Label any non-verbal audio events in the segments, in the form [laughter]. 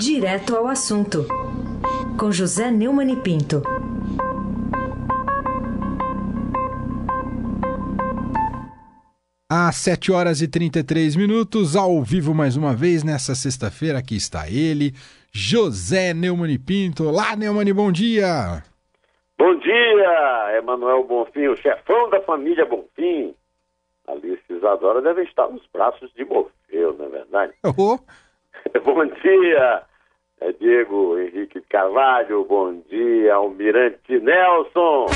Direto ao assunto, com José Neumann e Pinto. Às 7 horas e 33 minutos, ao vivo mais uma vez nessa sexta-feira, aqui está ele, José Neumann e Pinto. Olá, Neumann, bom dia! Bom dia, Emanuel Bonfim, o chefão da família Bonfim. Alice Isadora deve estar nos braços de Morfeu, não é verdade? Oh. [laughs] bom dia, é Diego Henrique Carvalho. Bom dia, Almirante Nelson.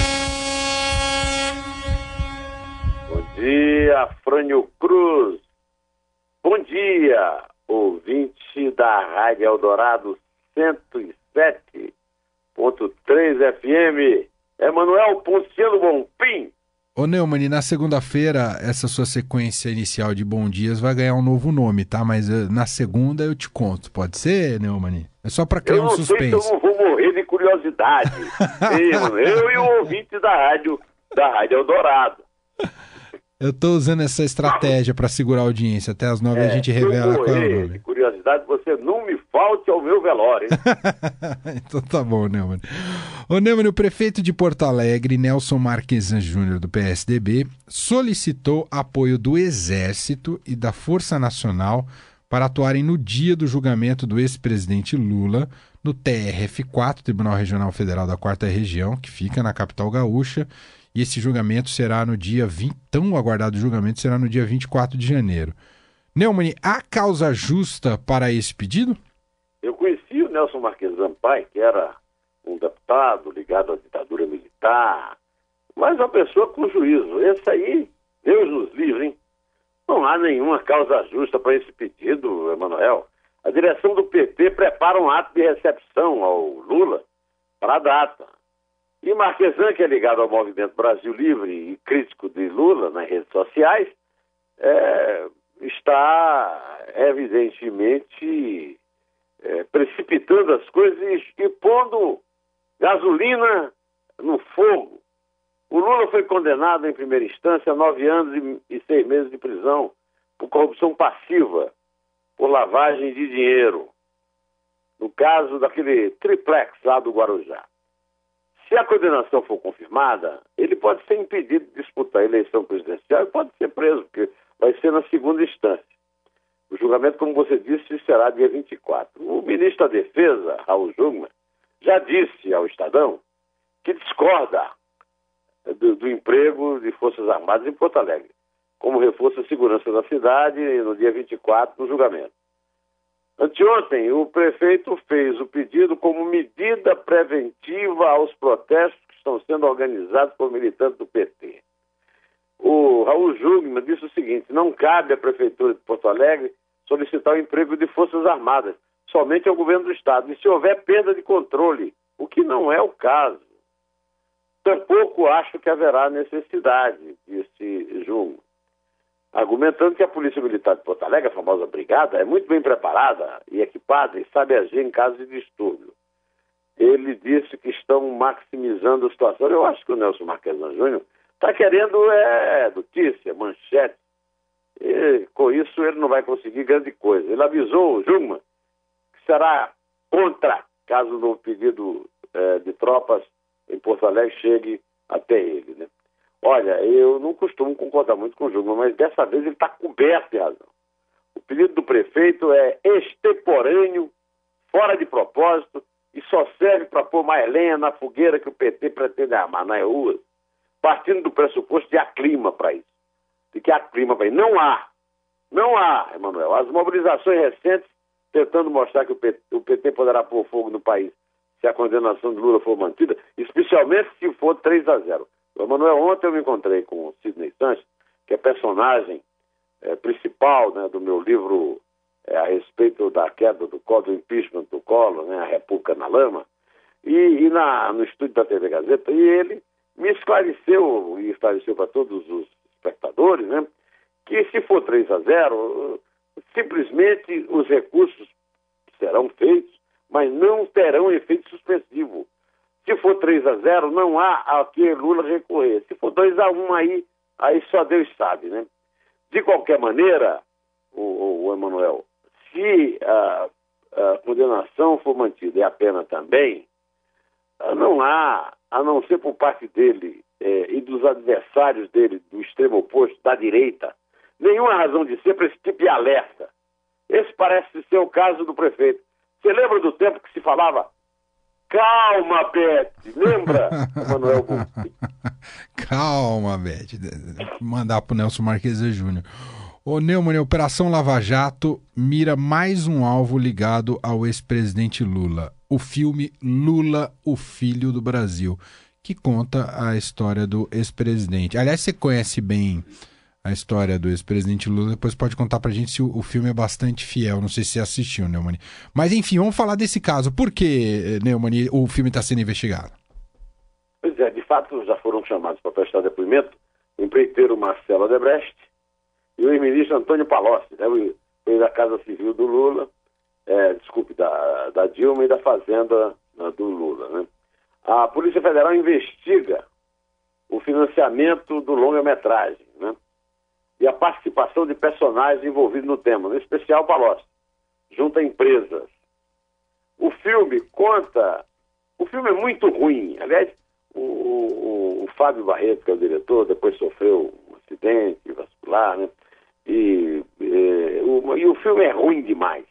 Bom dia, Frânio Cruz. Bom dia, ouvinte da Rádio Eldorado 107.3 FM. Emanuel Ponciano Bonfim. Ô Neumann, na segunda-feira, essa sua sequência inicial de bom dias vai ganhar um novo nome, tá? Mas uh, na segunda eu te conto. Pode ser, Neumann? É só para criar eu um suspense. Sei se eu não vou morrer de curiosidade. [laughs] Mano, eu e o ouvinte da rádio, da Rádio Eldorado. Eu tô usando essa estratégia para segurar a audiência. Até as nove É, a gente revela eu qual é o nome. de curiosidade, você não me falte ao meu velório, [laughs] então tá bom, Neumann. Ô Neumann, o prefeito de Porto Alegre, Nelson Marquesan Júnior, do PSDB, solicitou apoio do Exército e da Força Nacional para atuarem no dia do julgamento do ex-presidente Lula no TRF4, Tribunal Regional Federal da Quarta Região, que fica na capital gaúcha, e esse julgamento será no dia 20, tão aguardado julgamento será no dia 24 de janeiro. Neumann, há causa justa para esse pedido? Eu conheci o Nelson Marques Zampai, que era um deputado ligado à ditadura militar, mas uma pessoa com juízo. Esse aí, Deus nos livre, hein? Não há nenhuma causa justa para esse pedido, Emanuel. A direção do PT prepara um ato de recepção ao Lula para a data. E Marquesan, que é ligado ao Movimento Brasil Livre e crítico de Lula nas redes sociais, é, está evidentemente é, precipitando as coisas e, pondo gasolina no fogo. O Lula foi condenado em primeira instância a nove anos e seis meses de prisão por corrupção passiva, por lavagem de dinheiro, no caso daquele triplex lá do Guarujá. Se a condenação for confirmada, ele pode ser impedido de disputar a eleição presidencial e pode ser preso, porque vai ser na segunda instância. O julgamento, como você disse, será dia 24. O ministro da Defesa, Raul Jungmann, já disse ao Estadão que discorda do, do emprego de Forças Armadas em Porto Alegre, como reforço à segurança da cidade no dia 24, no julgamento. Anteontem, o prefeito fez o pedido como medida preventiva aos protestos que estão sendo organizados por militantes do PT. O Raul Jungmann disse o seguinte: não cabe à Prefeitura de Porto Alegre solicitar o emprego de Forças Armadas, somente ao governo do Estado, e se houver perda de controle, o que não é o caso. Tampouco acho que haverá necessidade, disse Jungmann argumentando que a Polícia Militar de Porto Alegre, a famosa brigada, é muito bem preparada e equipada e sabe agir em caso de distúrbio. Ele disse que estão maximizando a situação. Eu acho que o Nelson Marquesan Júnior está querendo é, notícia, manchete. E, com isso ele não vai conseguir grande coisa. Ele avisou o Jungmann que será contra caso o pedido é, de tropas em Porto Alegre chegue até ele. Né? Olha, eu não costumo concordar muito com o Jungmann, mas dessa vez ele está coberto de razão. O pedido do prefeito é extemporâneo, fora de propósito e só serve para pôr mais lenha na fogueira que o PT pretende armar nas ruas, partindo do pressuposto de há clima para isso. De que há clima para. Não há. Não há, Emanuel. As mobilizações recentes tentando mostrar que o PT, o PT poderá pôr fogo no país se a condenação de Lula for mantida, especialmente se for 3 a 0. Emanuel, ontem eu me encontrei com o Sidney Sanches, que é personagem é, principal né, do meu livro é, a respeito da queda do Collor, do impeachment do Collor, né, a República na Lama, e, e na, no estúdio da TV Gazeta, e ele me esclareceu, e esclareceu para todos os espectadores, né, que se for 3 a 0, simplesmente os recursos serão feitos, mas não terão efeito suspensivo. Se for 3 a 0, não há a que Lula recorrer. Se for 2 a 1 aí, aí só Deus sabe, né? De qualquer maneira, o, o Emanuel, se uh, a condenação for mantida e a pena também, não há, a não ser por parte dele é, e dos adversários dele, do extremo oposto, da direita, nenhuma razão de ser para esse tipo de alerta. Esse parece ser o caso do prefeito. Você lembra do tempo que se falava Calma, Beth. Lembra, [laughs] Manuel Calma, Beth. Mandar pro Nelson Marquesa Júnior. Ô Neumann, a Operação Lava Jato mira mais um alvo ligado ao ex-presidente Lula. O filme Lula, o Filho do Brasil, que conta a história do ex-presidente. Aliás, você conhece bem a história do ex-presidente Lula, depois pode contar pra gente se o, o, filme é bastante fiel. Não sei se você assistiu, Neumann. Mas enfim, vamos falar desse caso. Por que, Neumann, o filme está sendo investigado? Pois é, de fato já foram chamados para prestar depoimento o empreiteiro Marcelo Odebrecht e o ex-ministro Antônio Palocci, né, o da Casa Civil do Lula, é, desculpe, da, da Dilma e da Fazenda né, do Lula. Né? A Polícia Federal investiga o financiamento do longa-metragem. Né? e a participação de personagens envolvidos no tema, no especial Palocci, junto a empresas. O filme conta. O filme é muito ruim. Aliás, o, o, o Fábio Barreto, que é o diretor, depois sofreu um acidente vascular, né? E, e, o, e o filme é ruim demais.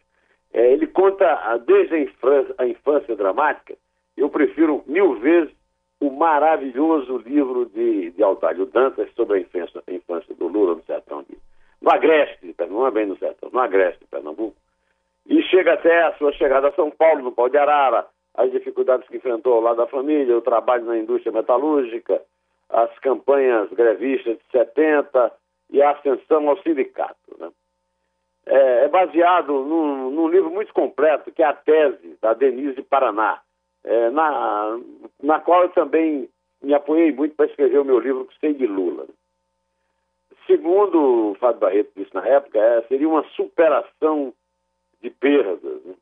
É, ele conta desde a infância, a infância dramática. Eu prefiro mil vezes o maravilhoso livro de, de Altálio Dantas sobre a infância, a infância do Lula no sertão de, no Agreste não é bem no sertão, no Agreste Pernambuco, e chega até a sua chegada a São Paulo, no Pau de Arara, as dificuldades que enfrentou ao lado da família, o trabalho na indústria metalúrgica, as campanhas grevistas de 70 e a ascensão ao sindicato. Né? É, é, baseado num, num livro muito completo, que é a tese da Denise Paraná, é, na, na qual eu também me apoiei muito para escrever o meu livro Sei de Lula. Segundo o Fábio Barreto disse na época, é, seria uma superação de perdas. Né?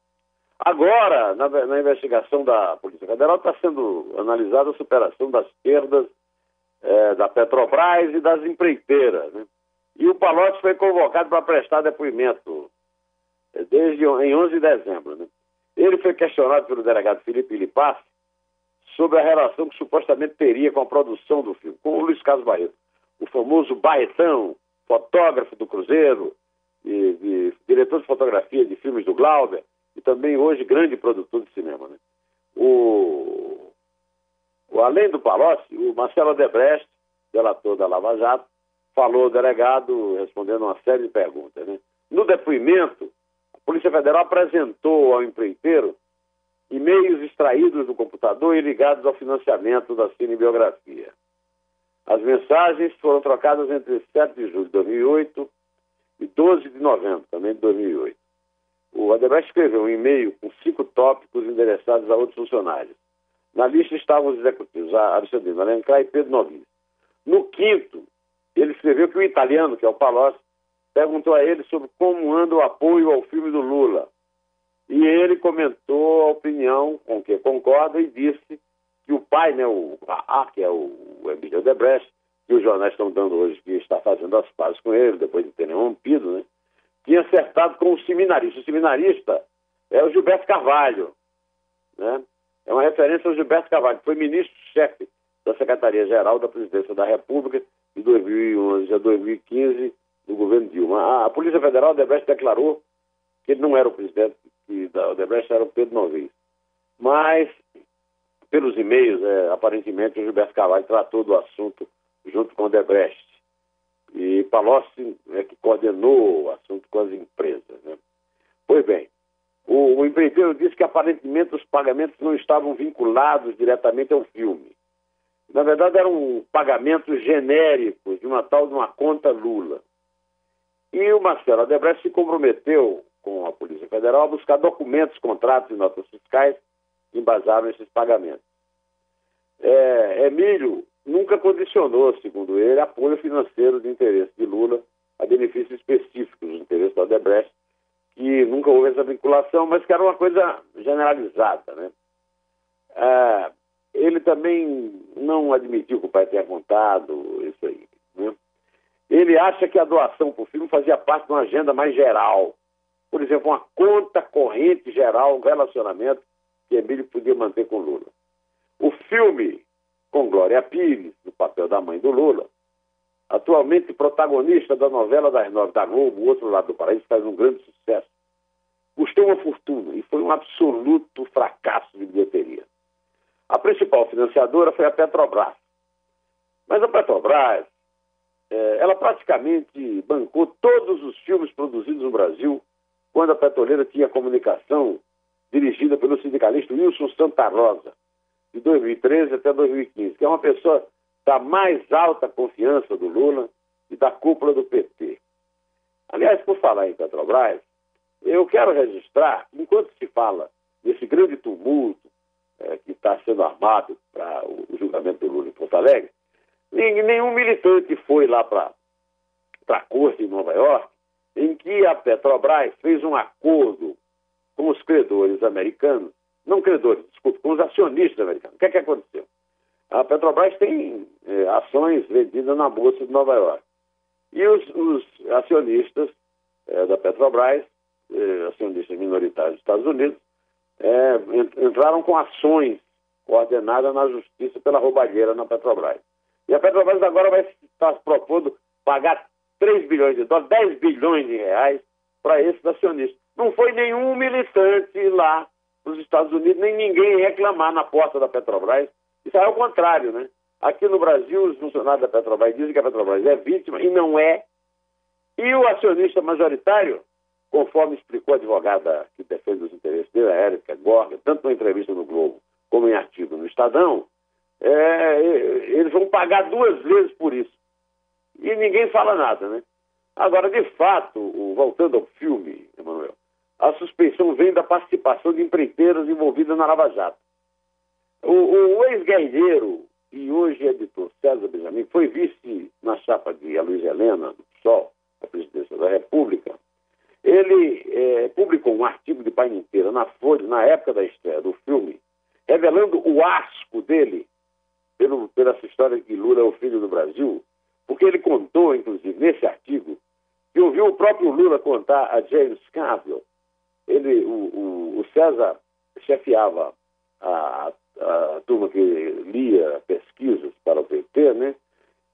Agora, na, na, investigação da Polícia Federal, está sendo analisada a superação das perdas é, da Petrobras e das empreiteiras. Né? E o Palote foi convocado para prestar depoimento é, desde em 11 de dezembro. Né? Ele foi questionado pelo delegado Felipe Lipaz sobre a relação que supostamente teria com a produção do filme, com o Luiz Carlos Barreto, o famoso Barretão, fotógrafo do Cruzeiro, e, e, diretor de fotografia de filmes do Glauber, e também hoje grande produtor de cinema. Né? O, o, além do Palocci, o Marcelo Debrecht, delator da Lava Jato, falou ao delegado respondendo uma série de perguntas. Né? No depoimento, Polícia Federal apresentou ao empreiteiro e-mails extraídos do computador e ligados ao financiamento da cinebiografia. As mensagens foram trocadas entre 7 de julho de 2008 e 12 de novembro, também de 2008. O Adebrecht escreveu um e-mail com cinco tópicos endereçados a outros funcionários. Na lista estavam os executivos, Alexandrino Alencar e Pedro Novinho. No quinto, ele escreveu que o italiano, que é o Palocci, perguntou a ele sobre como anda o apoio ao filme do Lula. E ele comentou a opinião com que concorda e disse que o pai, né, o A, que é o, Emílio Debrecht, que os jornais estão dando hoje que está fazendo as pazes com ele, depois de terem rompido, né, tinha acertado com o seminarista. O seminarista é o Gilberto Carvalho, né? É uma referência ao Gilberto Carvalho, que foi ministro-chefe da Secretaria-Geral da Presidência da República de 2011 a 2015 do governo Dilma. A, Polícia Federal, Odebrecht declarou que ele não era o presidente, que da Odebrecht era o Pedro Novis. Mas, pelos e-mails, é, aparentemente o Gilberto Carvalho tratou do assunto junto com o Odebrecht. E Palocci é que coordenou o assunto com as empresas. Né? Pois bem, o, o empreiteiro disse que aparentemente os pagamentos não estavam vinculados diretamente ao filme. Na verdade, eram pagamentos genéricos de uma tal de uma conta Lula. E o Marcelo Adebrecht se comprometeu com a Polícia Federal a buscar documentos, contratos e notas fiscais que embasaram esses pagamentos. É, Emílio nunca condicionou, segundo ele, apoio financeiro de interesse de Lula a benefícios específicos do interesse da Odebrecht, que nunca houve essa vinculação, mas que era uma coisa generalizada. Né? É, ele também não admitiu que o pai tenha contado isso aí. Né? Ele acha que a doação para o filme fazia parte de uma agenda mais geral por exemplo, uma conta corrente geral, um relacionamento que Emílio podia manter com Lula. O filme com Glória Pires, no papel da mãe do Lula, atualmente protagonista da novela das nove da Globo, O Outro Lado do Paraíso, faz um grande sucesso. Custou uma fortuna e foi um absoluto fracasso de bilheteria. A principal financiadora foi a Petrobras. Mas a Petrobras, ela praticamente bancou todos os filmes produzidos no Brasil quando a petroleira tinha comunicação dirigida pelo sindicalista Wilson Santa Rosa, de 2013 até 2015, que é uma pessoa da mais alta confiança do Lula e da cúpula do PT. Aliás, por falar em Petrobras, eu quero registrar, enquanto se fala desse grande tumulto é, que está sendo armado para o, julgamento do Lula em Porto Alegre, nenhum militante foi lá para a corte em Nova York, em que a Petrobras fez um acordo com os credores americanos, não credores, desculpe, com os acionistas americanos. O que é que aconteceu? A Petrobras tem é, ações vendidas na Bolsa de Nova York. E os, os acionistas é, da Petrobras, é, acionistas minoritários dos Estados Unidos, é, entraram com ações coordenadas na justiça pela roubalheira na Petrobras. E a Petrobras agora vai estar propondo pagar 3 bilhões de dólares, 10 bilhões de reais para esses acionistas. Não foi nenhum militante lá nos Estados Unidos, nem ninguém reclamar na porta da Petrobras. Isso é o contrário, né? Aqui no Brasil, os funcionários da Petrobras dizem que a Petrobras é vítima e não é. E o acionista majoritário conforme explicou a advogada que defende os interesses dele, a Érica Gorga, tanto na entrevista no Globo como em artigo no Estadão, é, eles vão pagar duas vezes por isso. E ninguém fala nada, né? Agora, de fato, voltando ao filme, Emanuel, a suspeição vem da participação de empreiteiras envolvidas na Lava Jato. O, o ex-guerrilheiro e hoje editor César Benjamin foi vice na chapa de Luiz Helena, do PSOL, a presidência da República, ele é, publicou um artigo de página inteira na Folha, na época da estreia do filme, revelando o asco dele pelo, pela essa história que Lula é o filho do Brasil, porque ele contou, inclusive, nesse artigo, que ouviu o próprio Lula contar a James Carville. Ele, o, o, o César chefiava a, a, turma que lia pesquisas para o PT, né?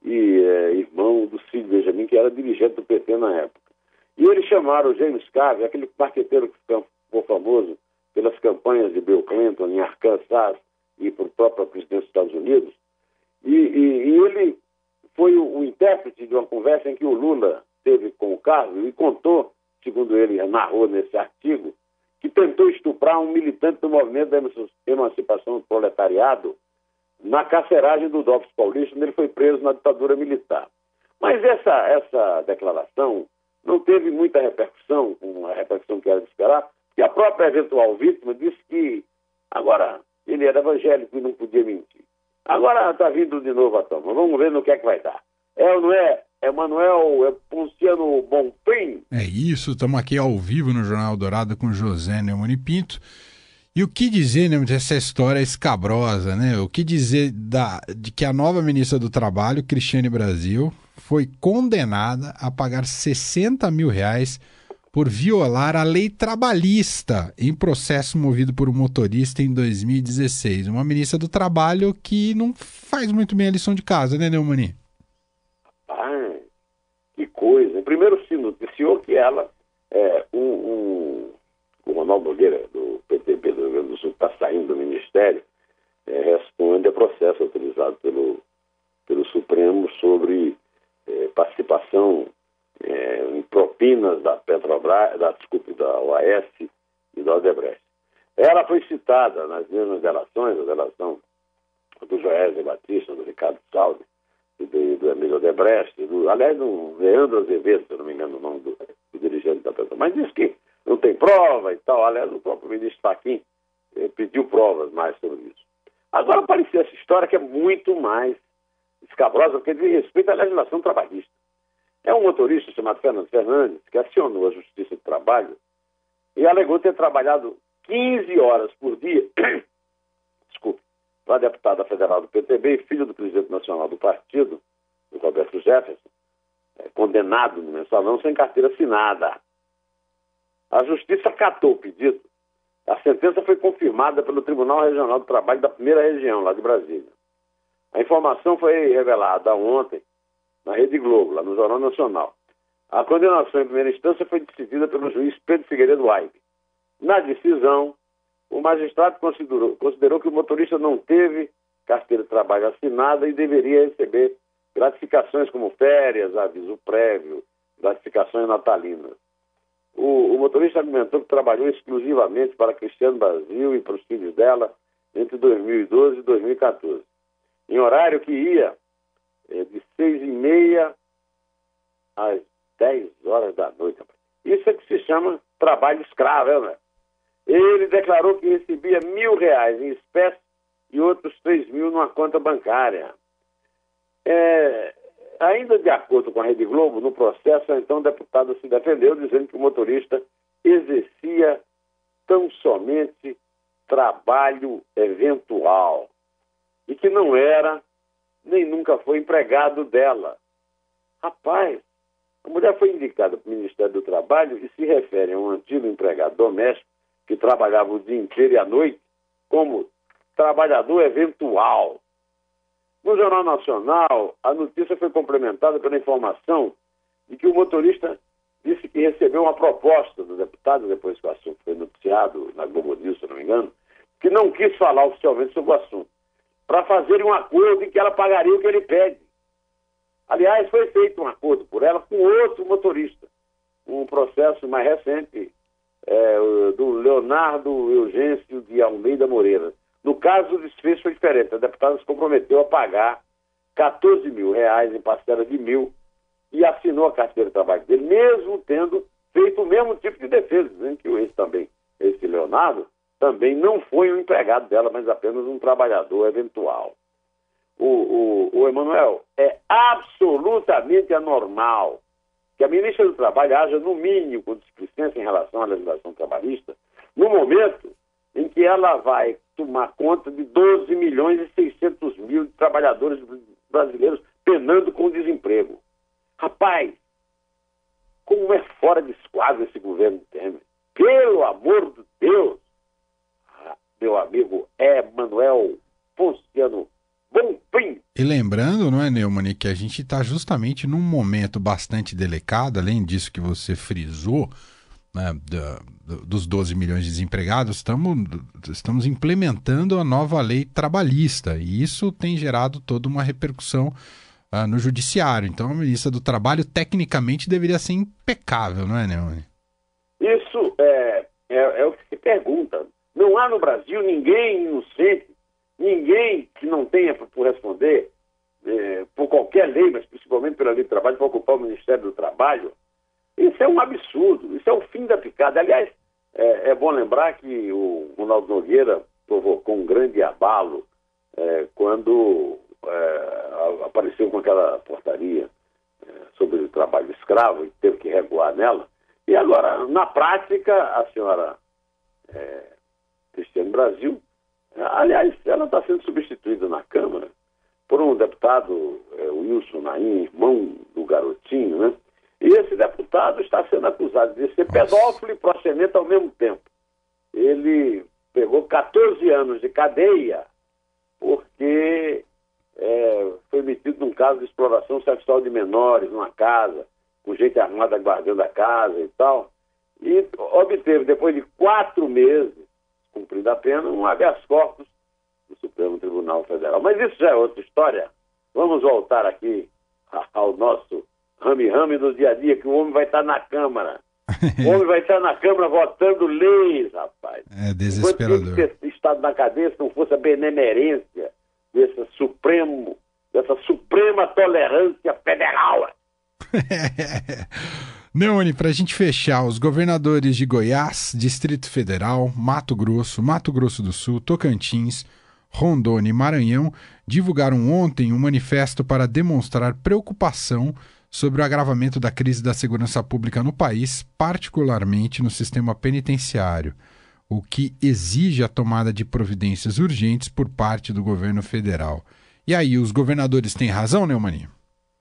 E é, irmão do Cid Benjamin, que era dirigente do PT na época. E eles chamaram o James Carvey, aquele marqueteiro que ficou famoso pelas campanhas de Bill Clinton em Arkansas e por própria presidência dos Estados Unidos, e, e, e ele foi o, o, intérprete de uma conversa em que o Lula teve com o Carlos e contou, segundo ele narrou nesse artigo, que tentou estuprar um militante do movimento da emancipação do proletariado na carceragem do Dopes Paulista, onde ele foi preso na ditadura militar. Mas essa, essa declaração não teve muita repercussão, uma repercussão que era de esperar, e a própria eventual vítima disse que agora ele era evangélico e não podia mentir. Agora está vindo de novo a toma. Vamos ver no que é que vai dar. É ou não é? Emanuel é Ponciano Bonfim. É isso, estamos aqui ao vivo no Jornal Dourado com José Neumani Pinto. E o que dizer né, dessa história escabrosa, né? O que dizer da, de que a nova ministra do Trabalho, Cristiane Brasil, foi condenada a pagar 60 mil reais por violar a lei trabalhista em processo movido por um motorista em 2016. Uma ministra do Trabalho que não faz muito bem a lição de casa, né, Neumani? Rapaz, que coisa. Primeiro se noticiou que ela, é, um, um, o Manuel Nogueira, do PTB do Rio Grande do Sul, está saindo do Ministério, é, responde a processo autorizado pelo, pelo Supremo sobre é, participação é, em propinas da Petrobras, da, desculpe, da OAS e da Odebrecht. Ela foi citada nas mesmas relações, a relação do Joésio Batista, do Ricardo Salve, do, do Emílio Odebrecht, do, aliás, do Leandro Azevedo, se eu não me engano o nome do, do dirigente da Petrobras, mas diz que não tem prova e tal. Aliás, o próprio ministro Fachin eh, pediu provas mais sobre isso. Agora apareceu essa história que é muito mais escabrosa, porque diz respeito à legislação trabalhista. É um motorista chamado Fernando Fernandes que acionou a Justiça do Trabalho e alegou ter trabalhado 15 horas por dia, [coughs] desculpe, para a deputada federal do PTB e filho do presidente nacional do partido, o Roberto Jefferson, é, condenado no mensalão sem carteira assinada. A justiça acatou o pedido. A sentença foi confirmada pelo Tribunal Regional do Trabalho da primeira região, lá de Brasília. A informação foi revelada ontem na Rede Globo, lá no Jornal Nacional. A condenação em primeira instância foi decidida pelo juiz Pedro Figueiredo Aibe. Na decisão, o magistrado considerou, considerou que o motorista não teve carteira de trabalho assinada e deveria receber gratificações como férias, aviso prévio, gratificações natalinas. O, o, motorista argumentou que trabalhou exclusivamente para Cristiano Brasil e para os filhos dela entre 2012 e 2014, em horário que ia de seis e meia às dez horas da noite. Isso é que se chama trabalho escravo, né? Ele declarou que recebia mil reais em espécie e outros três mil numa conta bancária. É, ainda de acordo com a Rede Globo, no processo, então o deputado se defendeu, dizendo que o motorista exercia tão somente trabalho eventual e que não era nem nunca foi empregado dela. Rapaz, a mulher foi indicada para o Ministério do Trabalho e se refere a um antigo empregado doméstico que trabalhava o dia inteiro e à noite como trabalhador eventual. No Jornal Nacional, a notícia foi complementada pela informação de que o motorista disse que recebeu uma proposta do deputado, depois que o assunto foi noticiado na Globo News, se não me engano, que não quis falar oficialmente sobre o assunto, para fazer um acordo em que ela pagaria o que ele pede. Aliás, foi feito um acordo por ela com outro motorista, um processo mais recente é, do Leonardo Eugêncio de Almeida Moreira. No caso, o desfecho foi diferente. A deputada se comprometeu a pagar 14 mil reais em parcela de mil e assinou a carteira de trabalho dele, mesmo tendo feito o mesmo tipo de defesa, dizendo que esse também, esse Leonardo, também não foi um empregado dela, mas apenas um trabalhador eventual. O, o, o Emanuel, é absolutamente anormal que a ministra do Trabalho haja, no mínimo, com displicência em relação à legislação trabalhista, no momento em que ela vai tomar conta de 12 milhões e 600 mil trabalhadores brasileiros penando com desemprego. Rapaz, como é fora de esquadro esse governo Temer. Pelo amor de Deus, meu amigo Emanuel Ponciano Bonfim. E lembrando, não é, Neumann, que a gente está justamente num momento bastante delicado, além disso que você frisou, né, dos 12 milhões de desempregados, estamos, estamos implementando a nova lei trabalhista e isso tem gerado toda uma repercussão uh, no judiciário. Então a ministra do Trabalho tecnicamente deveria ser impecável, não é, Neone? Isso é, é, é o que se pergunta. Não há no Brasil ninguém inocente, ninguém que não tenha por responder é, por qualquer lei, mas principalmente pela lei do trabalho, para ocupar o Ministério do Trabalho isso é um absurdo, isso é o fim da picada. Aliás, é, é bom lembrar que o Ronaldo Nogueira provocou um grande abalo é, quando é, apareceu com aquela portaria sobre o trabalho escravo e teve que regular nela. E agora, na prática, a senhora é, Cristiane Brasil, aliás, ela está sendo substituída na Câmara por um deputado, é, Wilson Naim, irmão do garotinho, né? E esse deputado está sendo acusado de ser pedófilo e proxeneta ao mesmo tempo. Ele pegou 14 anos de cadeia porque é, foi metido num caso de exploração sexual de menores numa casa, com gente armada guardando a casa e tal. E obteve, depois de quatro meses, cumprida a pena, um habeas corpus do Supremo Tribunal Federal. Mas isso já é outra história. Vamos voltar aqui ao nosso rame-rame do dia a dia, que o homem vai estar na Câmara. o homem vai estar na Câmara votando leis, rapaz. É desesperador. Enquanto ter estado na cadeia se não fosse a benemerência desse supremo, dessa suprema tolerância federal. [laughs] Neone, para a gente fechar, os governadores de Goiás, Distrito Federal, Mato Grosso, Mato Grosso do Sul, Tocantins, Rondônia e Maranhão divulgaram ontem um manifesto para demonstrar preocupação sobre o agravamento da crise da segurança pública no país, particularmente no sistema penitenciário, o que exige a tomada de providências urgentes por parte do governo federal. E aí, os governadores têm razão, Neumani?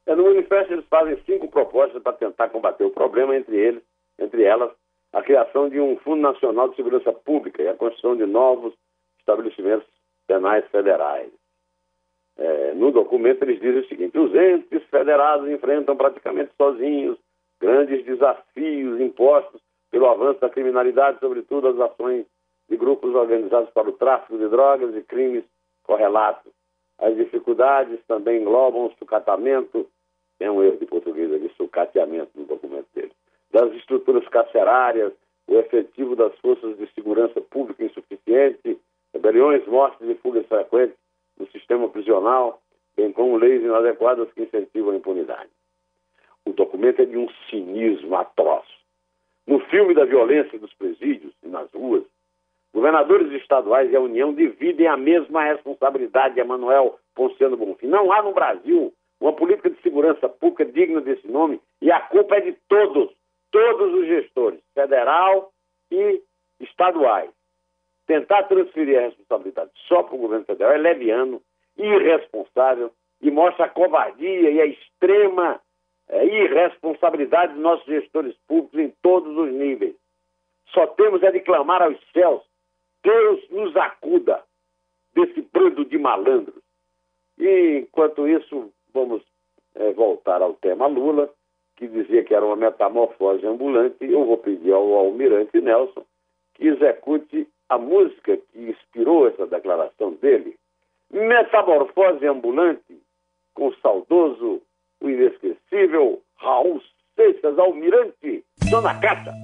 É, no manifesto fazem cinco propostas para tentar combater o problema, entre eles, entre elas, a criação de um Fundo Nacional de Segurança Pública e a construção de novos estabelecimentos penais federais. É, no documento eles dizem o seguinte: os entes federados enfrentam praticamente sozinhos grandes desafios impostos pelo avanço da criminalidade, sobretudo as ações de grupos organizados para o tráfico de drogas e crimes correlatos. As dificuldades também englobam o sucatamento, tem um erro de português ali, sucateamento no documento dele, das estruturas carcerárias, o efetivo das forças de segurança pública insuficiente, rebeliões, mortes e fugas frequentes no sistema prisional, bem como leis inadequadas que incentivam a impunidade. O documento é de um cinismo atroz. No filme da violência dos presídios e nas ruas, governadores estaduais e a União dividem a mesma responsabilidade de Emanuel Ponciano Bonfim. Não há no Brasil uma política de segurança pública digna desse nome e a culpa é de todos, todos os gestores, federal e estaduais. Tentar transferir a responsabilidade só para o governo federal é leviano, irresponsável e mostra a covardia e a extrema é, irresponsabilidade dos nossos gestores públicos em todos os níveis. Só temos é de clamar aos céus: Deus nos acuda desse bando de malandros. E, enquanto isso, vamos é, voltar ao tema Lula, que dizia que era uma metamorfose ambulante. Eu vou pedir ao almirante Nelson que execute a música que inspirou essa declaração dele. Metamorfose ambulante, com o saudoso o inesquecível Raul Seixas Almirante, Dona Cata.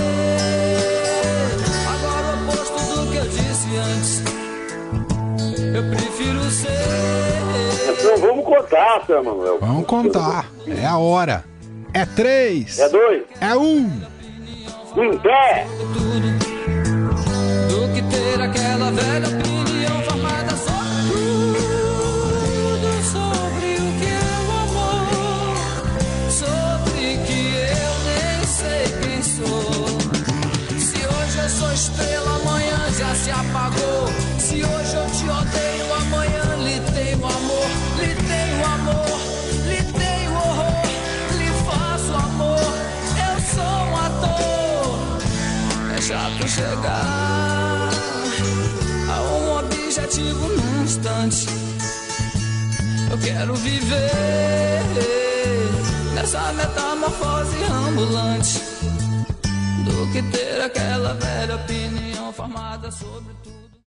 Eu prefiro ser. Então vamos contar, seu Manuel. Vamos contar. É a hora. É três. É dois. É um. Em pé. Do que ter aquela velha